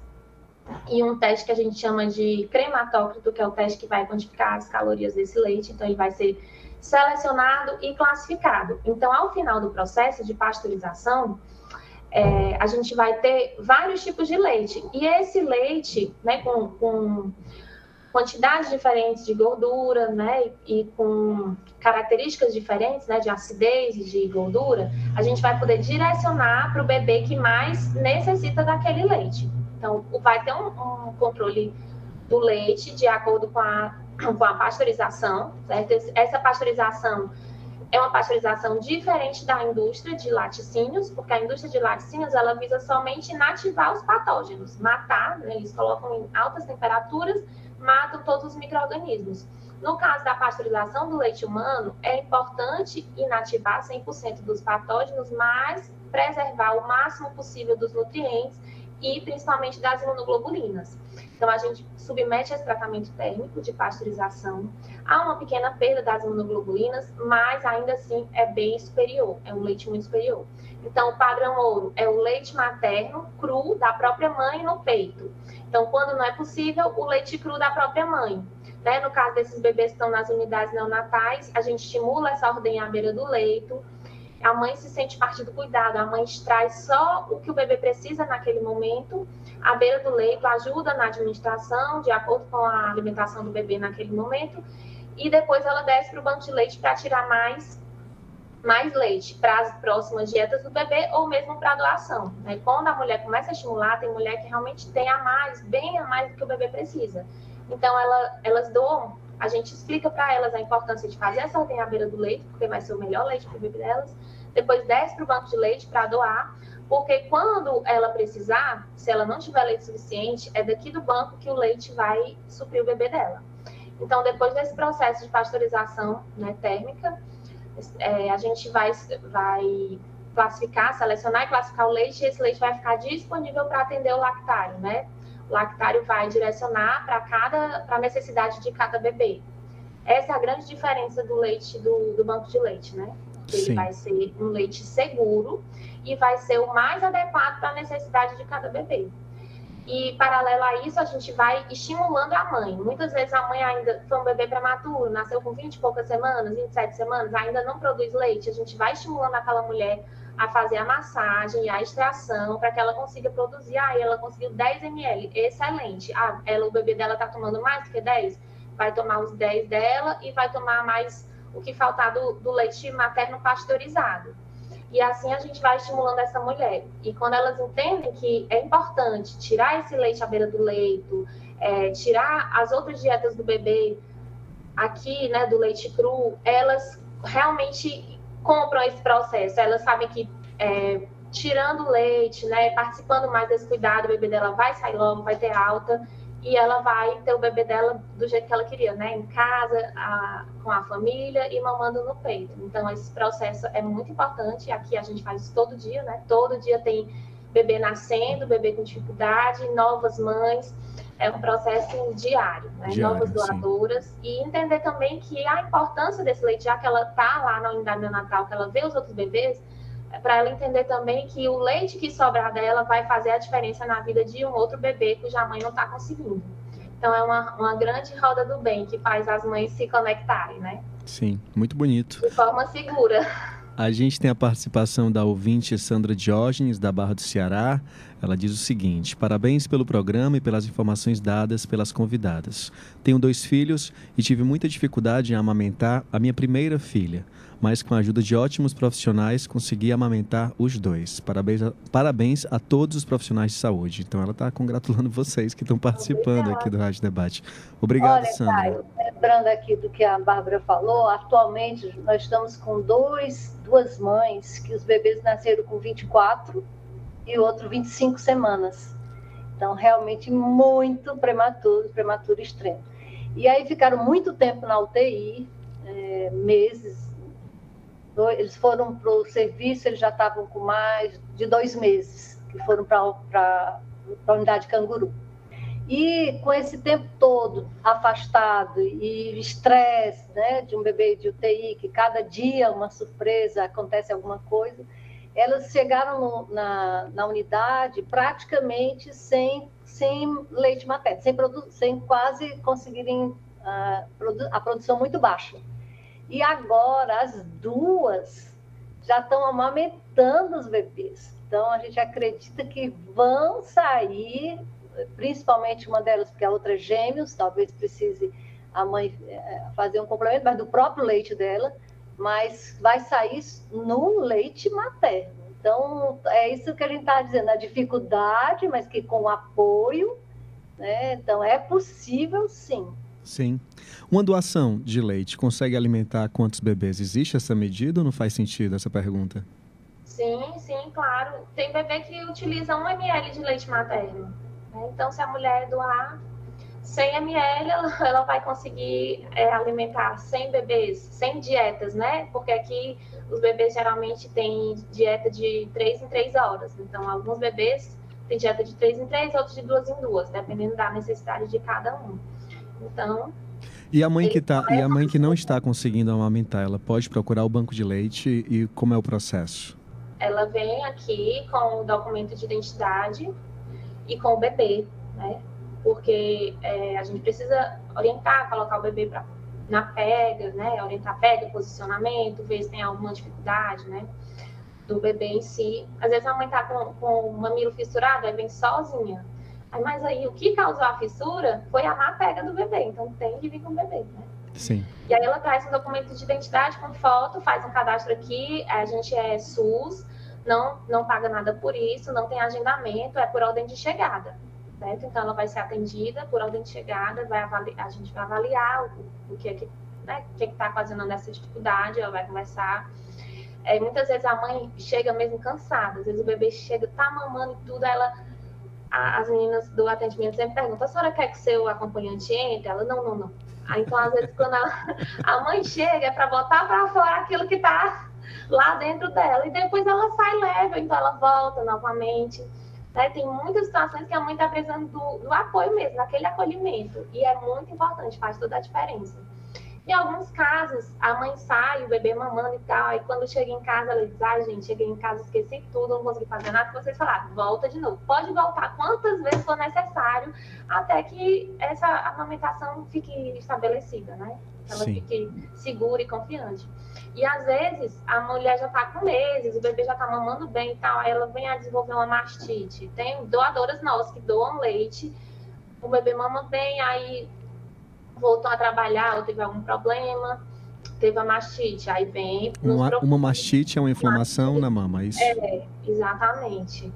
e um teste que a gente chama de crematócrito, que é o teste que vai quantificar as calorias desse leite. Então, ele vai ser selecionado e classificado. Então, ao final do processo de pasteurização, é, a gente vai ter vários tipos de leite. E esse leite, né, com, com quantidades diferentes de gordura, né, e com características diferentes, né, de acidez e de gordura, a gente vai poder direcionar para o bebê que mais necessita daquele leite. Então, vai ter um, um controle do leite de acordo com a com a pasteurização, certo? Essa pasteurização É uma pasteurização diferente da indústria de laticínios, porque a indústria de laticínios ela visa somente inativar os patógenos, matar, né? eles colocam em altas temperaturas, matam todos os micro-organismos. No caso da pasteurização do leite humano, é importante inativar 100% dos patógenos, mas preservar o máximo possível dos nutrientes e principalmente das imunoglobulinas. Então, a gente submete a esse tratamento térmico de pasteurização. Há uma pequena perda das imunoglobulinas, mas ainda assim é bem superior, é um leite muito superior. Então, o padrão ouro é o leite materno cru da própria mãe no peito. Então, quando não é possível, o leite cru da própria mãe. Né? No caso desses bebês que estão nas unidades neonatais, a gente estimula essa ordem à beira do leito, a mãe se sente parte do cuidado, a mãe extrai só o que o bebê precisa naquele momento, à beira do leito, ajuda na administração, de acordo com a alimentação do bebê naquele momento, e depois ela desce para o banco de leite para tirar mais, mais leite para as próximas dietas do bebê ou mesmo para a doação. Né? Quando a mulher começa a estimular, tem mulher que realmente tem a mais, bem a mais do que o bebê precisa. Então, ela, elas doam a gente explica para elas a importância de fazer essa ordem à beira do leite, porque vai ser o melhor leite para o bebê delas. Depois desce para o banco de leite para doar, porque quando ela precisar, se ela não tiver leite suficiente, é daqui do banco que o leite vai suprir o bebê dela. Então, depois desse processo de pasteurização né, térmica, é, a gente vai, vai classificar, selecionar e classificar o leite, e esse leite vai ficar disponível para atender o lactário, né? O lactário vai direcionar para cada para a necessidade de cada bebê. Essa é a grande diferença do leite do, do banco de leite, né? Que ele vai ser um leite seguro e vai ser o mais adequado para a necessidade de cada bebê. E, paralelo a isso, a gente vai estimulando a mãe. Muitas vezes a mãe ainda foi um bebê prematuro, nasceu com 20 e poucas semanas, 27 semanas, ainda não produz leite. A gente vai estimulando aquela mulher a fazer a massagem a extração para que ela consiga produzir. Ah, ela conseguiu 10 ml, excelente. Ah, ela, o bebê dela está tomando mais do que 10? Vai tomar os 10 dela e vai tomar mais o que faltar do, do leite materno pasteurizado. E assim a gente vai estimulando essa mulher. E quando elas entendem que é importante tirar esse leite à beira do leito, é, tirar as outras dietas do bebê aqui, né, do leite cru, elas realmente compram esse processo. Elas sabem que é, tirando leite, né, participando mais desse cuidado, o bebê dela vai sair logo, vai ter alta e ela vai ter o bebê dela do jeito que ela queria, né, em casa, a, com a família e mamando no peito. Então esse processo é muito importante. Aqui a gente faz isso todo dia, né? Todo dia tem bebê nascendo, bebê com dificuldade, novas mães é um processo diário, né? diário novas doadoras, sim. e entender também que a importância desse leite, já que ela está lá na unidade neonatal, que ela vê os outros bebês, para ela entender também que o leite que sobrar dela vai fazer a diferença na vida de um outro bebê cuja mãe não está conseguindo. Então é uma, uma grande roda do bem que faz as mães se conectarem, né? Sim, muito bonito. De forma segura. A gente tem a participação da ouvinte Sandra Diógenes, da Barra do Ceará. Ela diz o seguinte: Parabéns pelo programa e pelas informações dadas pelas convidadas. Tenho dois filhos e tive muita dificuldade em amamentar a minha primeira filha mas com a ajuda de ótimos profissionais consegui amamentar os dois. Parabéns a, parabéns a todos os profissionais de saúde. Então ela está congratulando vocês que estão participando Obrigada. aqui do Rádio Debate. Obrigado, Olha, Sandra. Caio, lembrando aqui do que a Bárbara falou, atualmente nós estamos com dois, duas mães que os bebês nasceram com 24 e outro 25 semanas. Então, realmente muito prematuro, prematuro extremo. E aí ficaram muito tempo na UTI, é, meses, eles foram para o serviço, eles já estavam com mais de dois meses, que foram para a unidade canguru. E com esse tempo todo afastado e estresse né, de um bebê de UTI, que cada dia uma surpresa, acontece alguma coisa, elas chegaram no, na, na unidade praticamente sem, sem leite materno, sem, sem quase conseguirem uh, produ a produção muito baixa. E agora as duas já estão amamentando os bebês. Então a gente acredita que vão sair, principalmente uma delas, porque a outra é gêmeos, talvez precise a mãe eh, fazer um complemento, mas do próprio leite dela, mas vai sair no leite materno. Então, é isso que a gente está dizendo, a dificuldade, mas que com apoio, né? Então, é possível sim. Sim. Uma doação de leite consegue alimentar quantos bebês? Existe essa medida ou não faz sentido essa pergunta? Sim, sim, claro. Tem bebê que utiliza 1 ml de leite materno. Né? Então, se a mulher doar 100 ml, ela, vai conseguir é, alimentar 100 bebês, 100 dietas, né? Porque aqui os bebês geralmente têm dieta de 3 em 3 horas. Então, alguns bebês têm dieta de 3 em 3, outros de 2 em 2, dependendo da necessidade de cada um. Então. E a mãe que tá, e a mãe que não está conseguindo amamentar, ela pode procurar o banco de leite e como é o processo? Ela vem aqui com o documento de identidade e com o bebê, né? Porque é, a gente precisa orientar, colocar o bebê pra, na pega, né? Orientar a pega, posicionamento, ver se tem alguma dificuldade, né? Do bebê em si. Às vezes a mãe tá com, com o mamilo fissurado, aí vem sozinha. Mas aí o que causou a fissura foi a má pega do bebê, então tem que vir com o bebê, né? Sim. E aí ela traz um documento de identidade com foto, faz um cadastro aqui, a gente é SUS, não, não paga nada por isso, não tem agendamento, é por ordem de chegada. Certo? Então ela vai ser atendida por ordem de chegada, vai avaliar, a gente vai avaliar o, o que é que né, o que é está causando essa dificuldade, ela vai conversar. É, muitas vezes a mãe chega mesmo cansada, às vezes o bebê chega, tá mamando e tudo, ela as meninas do atendimento sempre perguntam: a senhora quer que seu acompanhante entre? Ela, não, não, não. Aí, então, às vezes, quando a, a mãe chega, é para botar para fora aquilo que está lá dentro dela. E depois ela sai leve, então ela volta novamente. Né? Tem muitas situações que a mãe está precisando do, do apoio mesmo, daquele acolhimento. E é muito importante, faz toda a diferença. Em alguns casos, a mãe sai, o bebê mamando e tal, e quando chega em casa, ela diz, ai, gente, cheguei em casa, esqueci tudo, não consegui fazer nada, vocês falaram, volta de novo. Pode voltar quantas vezes for necessário, até que essa amamentação fique estabelecida, né? Ela Sim. fique segura e confiante. E às vezes a mulher já tá com meses, o bebê já tá mamando bem e tal, aí ela vem a desenvolver uma mastite. Tem doadoras nossas que doam leite, o bebê mama bem, aí voltou a trabalhar ou teve algum problema, teve a mastite, aí vem. Uma, uma mastite é uma inflamação mastite, na mama, é isso? É, exatamente.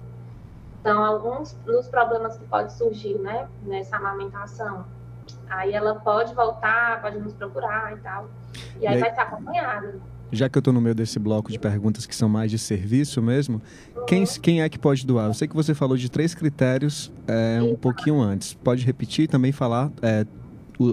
Então, alguns dos problemas que pode surgir, né, nessa amamentação, aí ela pode voltar, pode nos procurar e tal, e, e aí, aí vai estar acompanhada. Já que eu estou no meio desse bloco de perguntas que são mais de serviço mesmo, uhum. quem, quem é que pode doar? Eu sei que você falou de três critérios é, um pouquinho antes. Pode repetir e também falar é,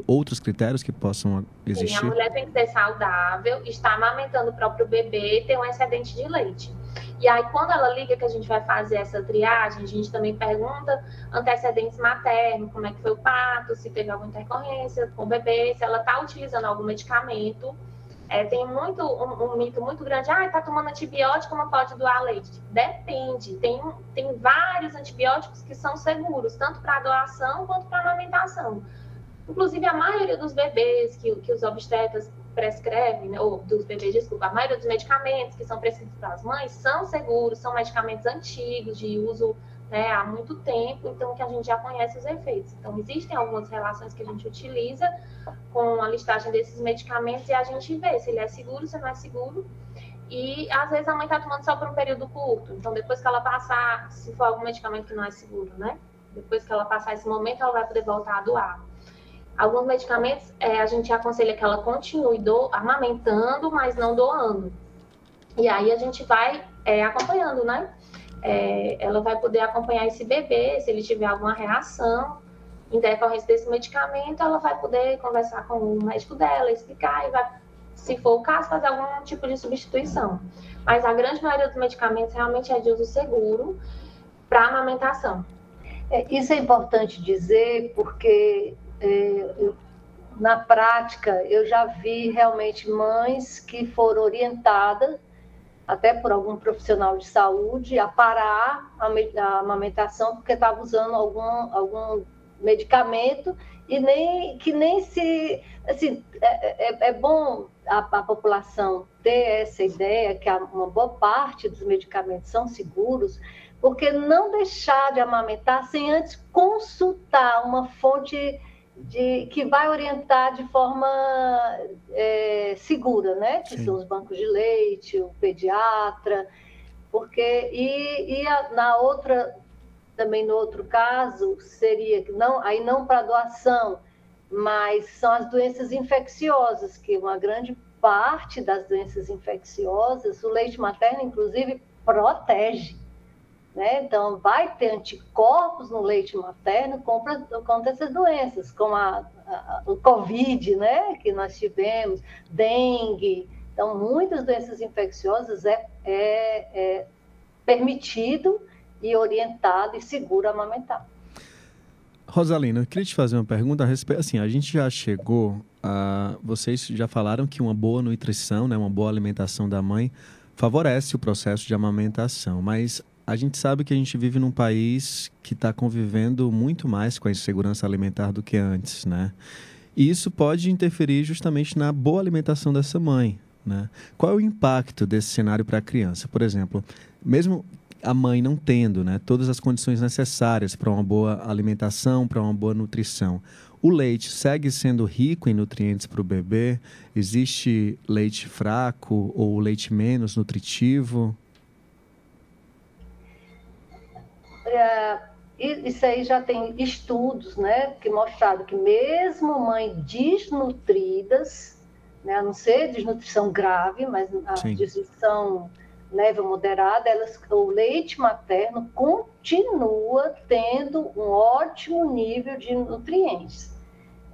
outros critérios que possam existir? Sim, a mulher tem que ser saudável, estar amamentando o próprio bebê, ter um excedente de leite. E aí, quando ela liga que a gente vai fazer essa triagem, a gente também pergunta antecedentes maternos, como é que foi o parto, se teve alguma intercorrência com o bebê, se ela está utilizando algum medicamento. É, tem muito um, um, mito muito grande, ah, tá tomando antibiótico, não pode doar leite. Depende, tem, tem vários antibióticos que são seguros, tanto para doação quanto para amamentação. Inclusive, a maioria dos bebês que, que os obstetras prescrevem, né, ou dos bebês, desculpa, a maioria dos medicamentos que são prescritos para as mães são seguros, são medicamentos antigos, de uso né, há muito tempo, então que a gente já conhece os efeitos. Então, existem algumas relações que a gente utiliza com a listagem desses medicamentos e a gente vê se ele é seguro, se não é seguro. E às vezes a mãe está tomando só por um período curto. Então, depois que ela passar, se for algum medicamento que não é seguro, né? Depois que ela passar esse momento, ela vai poder voltar a doar. Alguns medicamentos é, a gente aconselha que ela continue do, amamentando, mas não doando. E aí a gente vai é, acompanhando, né? É, ela vai poder acompanhar esse bebê, se ele tiver alguma reação em decorrência desse medicamento, ela vai poder conversar com o médico dela, explicar e vai, se for o caso, fazer algum tipo de substituição. Mas a grande maioria dos medicamentos realmente é de uso seguro para amamentação. É, isso é importante dizer porque eu, na prática, eu já vi realmente mães que foram orientadas, até por algum profissional de saúde, a parar a, a amamentação porque estava usando algum, algum medicamento e nem que nem se assim é, é, é bom a, a, população ter essa ideia que uma boa parte dos medicamentos são seguros porque não deixar de amamentar sem antes consultar uma fonte de, que vai orientar de forma é, segura, né? Que Sim. são os bancos de leite, o pediatra, porque e, e a, na outra também no outro caso seria não aí não para doação, mas são as doenças infecciosas, que uma grande parte das doenças infecciosas, o leite materno, inclusive, protege. Né? Então, vai ter anticorpos no leite materno contra, contra essas doenças, como a, a, o Covid, né? que nós tivemos, dengue. Então, muitas doenças infecciosas é, é, é permitido e orientado e seguro amamentar. Rosalina, eu queria te fazer uma pergunta a respeito. Assim, a gente já chegou a. Vocês já falaram que uma boa nutrição, né, uma boa alimentação da mãe favorece o processo de amamentação, mas a gente sabe que a gente vive num país que está convivendo muito mais com a insegurança alimentar do que antes, né? E isso pode interferir justamente na boa alimentação dessa mãe, né? Qual é o impacto desse cenário para a criança? Por exemplo, mesmo a mãe não tendo né, todas as condições necessárias para uma boa alimentação, para uma boa nutrição. O leite segue sendo rico em nutrientes para o bebê? Existe leite fraco ou leite menos nutritivo? Isso aí já tem estudos, né, que mostrado que mesmo mães desnutridas, né, a não ser desnutrição grave, mas a Sim. desnutrição leve ou moderada, elas, o leite materno continua tendo um ótimo nível de nutrientes.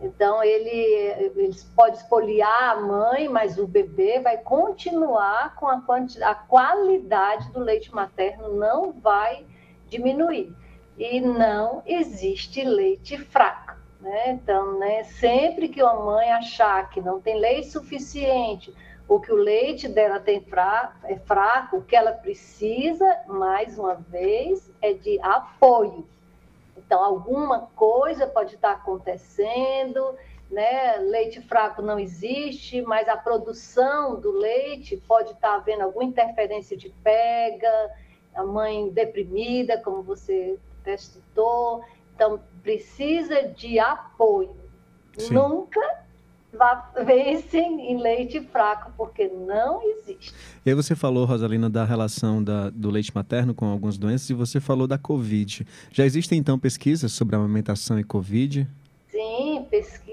Então, ele, ele pode espoliar a mãe, mas o bebê vai continuar com a, a qualidade do leite materno, não vai diminuir. E não existe leite fraco. Né? Então, né, sempre que a mãe achar que não tem leite suficiente, ou que o leite dela tem fra é fraco, o que ela precisa, mais uma vez, é de apoio. Então, alguma coisa pode estar acontecendo, né? Leite fraco não existe, mas a produção do leite pode estar havendo alguma interferência de pega, a mãe deprimida, como você citou. Então, precisa de apoio. Sim. Nunca vencem em leite fraco, porque não existe. E aí você falou, Rosalina, da relação da, do leite materno com algumas doenças e você falou da Covid. Já existem, então, pesquisas sobre amamentação e Covid? Sim, pesquisas.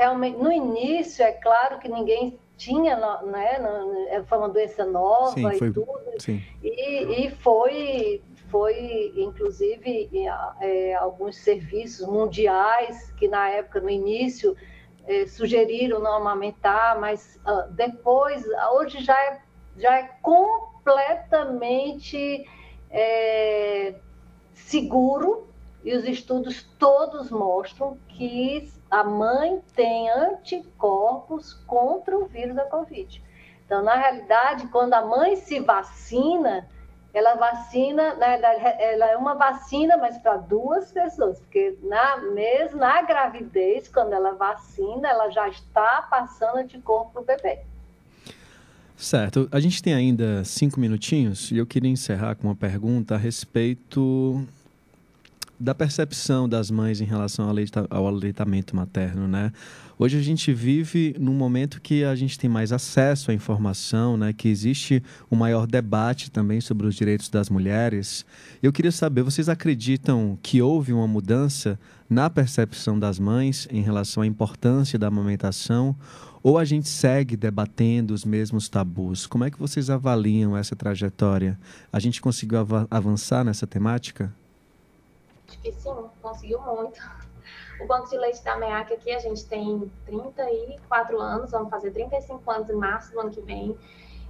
Realmente, no início, é claro que ninguém tinha, né? É, foi uma doença nova sim, foi, e tudo. Sim. E, e foi, foi, inclusive, é, alguns serviços mundiais que, na época, no início é, sugeriram não amamentar, mas uh, depois, hoje já é, já é completamente é, seguro e os estudos todos mostram que a mãe tem anticorpos contra o vírus da Covid. Então, na realidade, quando a mãe se vacina, ela vacina, na verdade, ela é uma vacina, mas para duas pessoas, porque na, mesmo na gravidez, quando ela vacina, ela já está passando de corpo para o bebê. Certo. A gente tem ainda cinco minutinhos e eu queria encerrar com uma pergunta a respeito da percepção das mães em relação ao aleitamento materno, né? Hoje a gente vive num momento que a gente tem mais acesso à informação, né? Que existe um maior debate também sobre os direitos das mulheres. Eu queria saber, vocês acreditam que houve uma mudança na percepção das mães em relação à importância da amamentação? Ou a gente segue debatendo os mesmos tabus? Como é que vocês avaliam essa trajetória? A gente conseguiu av avançar nessa temática? Sim, conseguiu muito. O Banco de Leite da MEAC aqui, a gente tem 34 anos, vamos fazer 35 anos em março do ano que vem.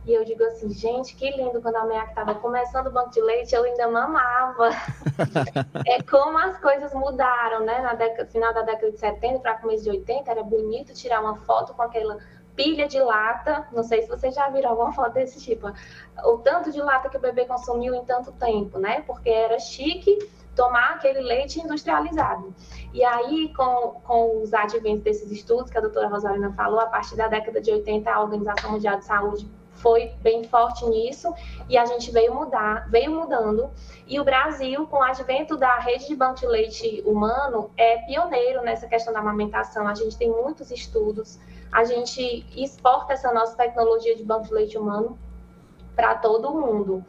E eu digo assim, gente, que lindo, quando a MEAC estava começando o banco de leite, eu ainda mamava. é como as coisas mudaram, né? Na década, final da década de 70 para começo de 80, era bonito tirar uma foto com aquela pilha de lata. Não sei se vocês já viram alguma foto desse tipo. O tanto de lata que o bebê consumiu em tanto tempo, né? Porque era chique tomar aquele leite industrializado. E aí, com, com os adventos desses estudos que a doutora Rosalina falou, a partir da década de 80, a Organização Mundial de Saúde foi bem forte nisso e a gente veio mudar, veio mudando. E o Brasil, com o advento da rede de banco de leite humano, é pioneiro nessa questão da amamentação. A gente tem muitos estudos, a gente exporta essa nossa tecnologia de banco de leite humano para todo mundo.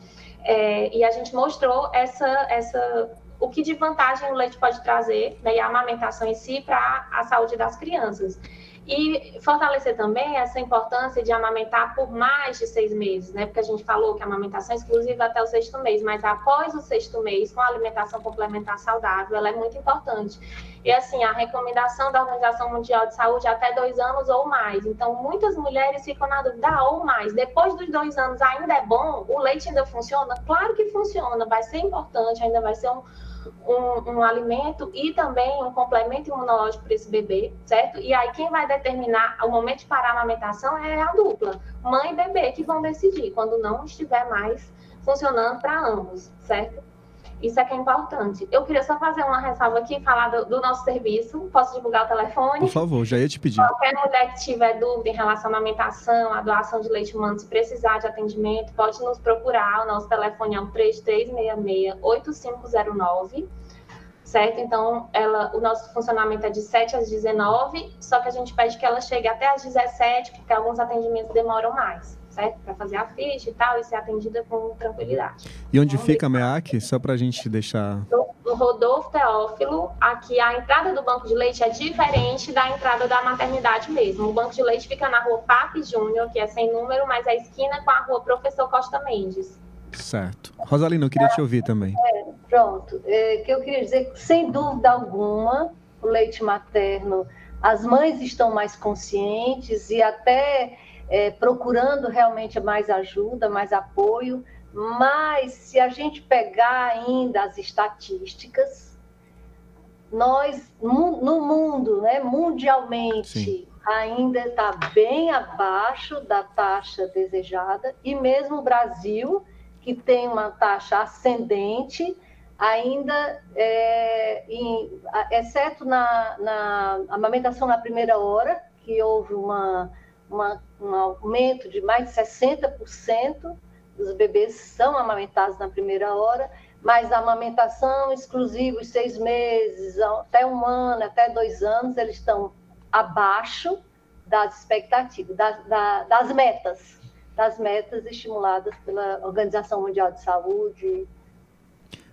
É, e a gente mostrou essa, essa o que de vantagem o leite pode trazer, né, e a amamentação em si, para a saúde das crianças. E fortalecer também essa importância de amamentar por mais de seis meses, né? Porque a gente falou que a amamentação é exclusiva até o sexto mês, mas após o sexto mês, com a alimentação complementar saudável, ela é muito importante. E assim, a recomendação da Organização Mundial de Saúde é até dois anos ou mais. Então, muitas mulheres ficam na dúvida, ah, ou mais. Depois dos dois anos ainda é bom? O leite ainda funciona? Claro que funciona, vai ser importante, ainda vai ser um um, um alimento e também um complemento imunológico para esse bebê, certo? E aí quem vai determinar o momento de parar a amamentação é a dupla, mãe e bebê, que vão decidir quando não estiver mais funcionando para ambos, certo? Isso é que é importante. Eu queria só fazer uma ressalva aqui, falar do, do, nosso serviço. Posso divulgar o telefone? Por favor, já ia te pedir. Qualquer mulher que tiver dúvida em relação à amamentação, à doação de leite humano, se precisar de atendimento, pode nos procurar. O nosso telefone é o 3366-8509 certo? Então, ela, o nosso funcionamento é de 7 às 19, só que a gente pede que ela chegue até às 17, porque alguns atendimentos demoram mais certo? Para fazer a ficha e tal, e ser atendida com tranquilidade. E onde então, fica a MEAC? Só para a gente deixar. No Rodolfo Teófilo, aqui a entrada do banco de leite é diferente da entrada da maternidade mesmo. O banco de leite fica na rua Papi Júnior, que é sem número, mas é a esquina com a rua Professor Costa Mendes. Certo. Rosalina, eu queria te ouvir também. É, pronto. É, que eu queria dizer que, sem dúvida alguma, o leite materno, as mães estão mais conscientes e até é, procurando realmente mais ajuda, mais apoio, mas se a gente pegar ainda as estatísticas, nós, no mundo, né, mundialmente, Sim. ainda está bem abaixo da taxa desejada, e mesmo o Brasil, que tem uma taxa ascendente, ainda, é, em, exceto na, na amamentação na primeira hora, que houve uma uma, um aumento de mais de 60% dos bebês são amamentados na primeira hora, mas a amamentação exclusiva, os seis meses, até um ano, até dois anos, eles estão abaixo das expectativas, das, das metas, das metas estimuladas pela Organização Mundial de Saúde,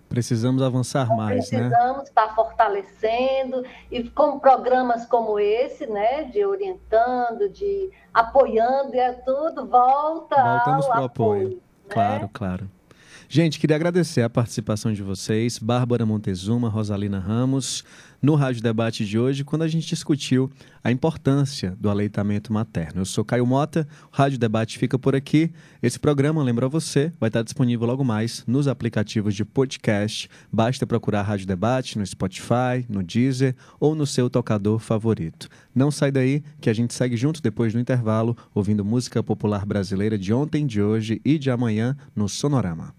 Precisamos avançar mais, Precisamos né? Precisamos estar fortalecendo e com programas como esse, né, de orientando, de apoiando, e é tudo volta Voltamos para o apoio. apoio né? Claro, claro. Gente, queria agradecer a participação de vocês, Bárbara Montezuma, Rosalina Ramos, no Rádio Debate de hoje, quando a gente discutiu a importância do aleitamento materno. Eu sou Caio Mota, o Rádio Debate fica por aqui. Esse programa, lembra você, vai estar disponível logo mais nos aplicativos de podcast. Basta procurar Rádio Debate no Spotify, no Deezer ou no seu tocador favorito. Não sai daí, que a gente segue junto depois do intervalo, ouvindo música popular brasileira de ontem, de hoje e de amanhã no Sonorama.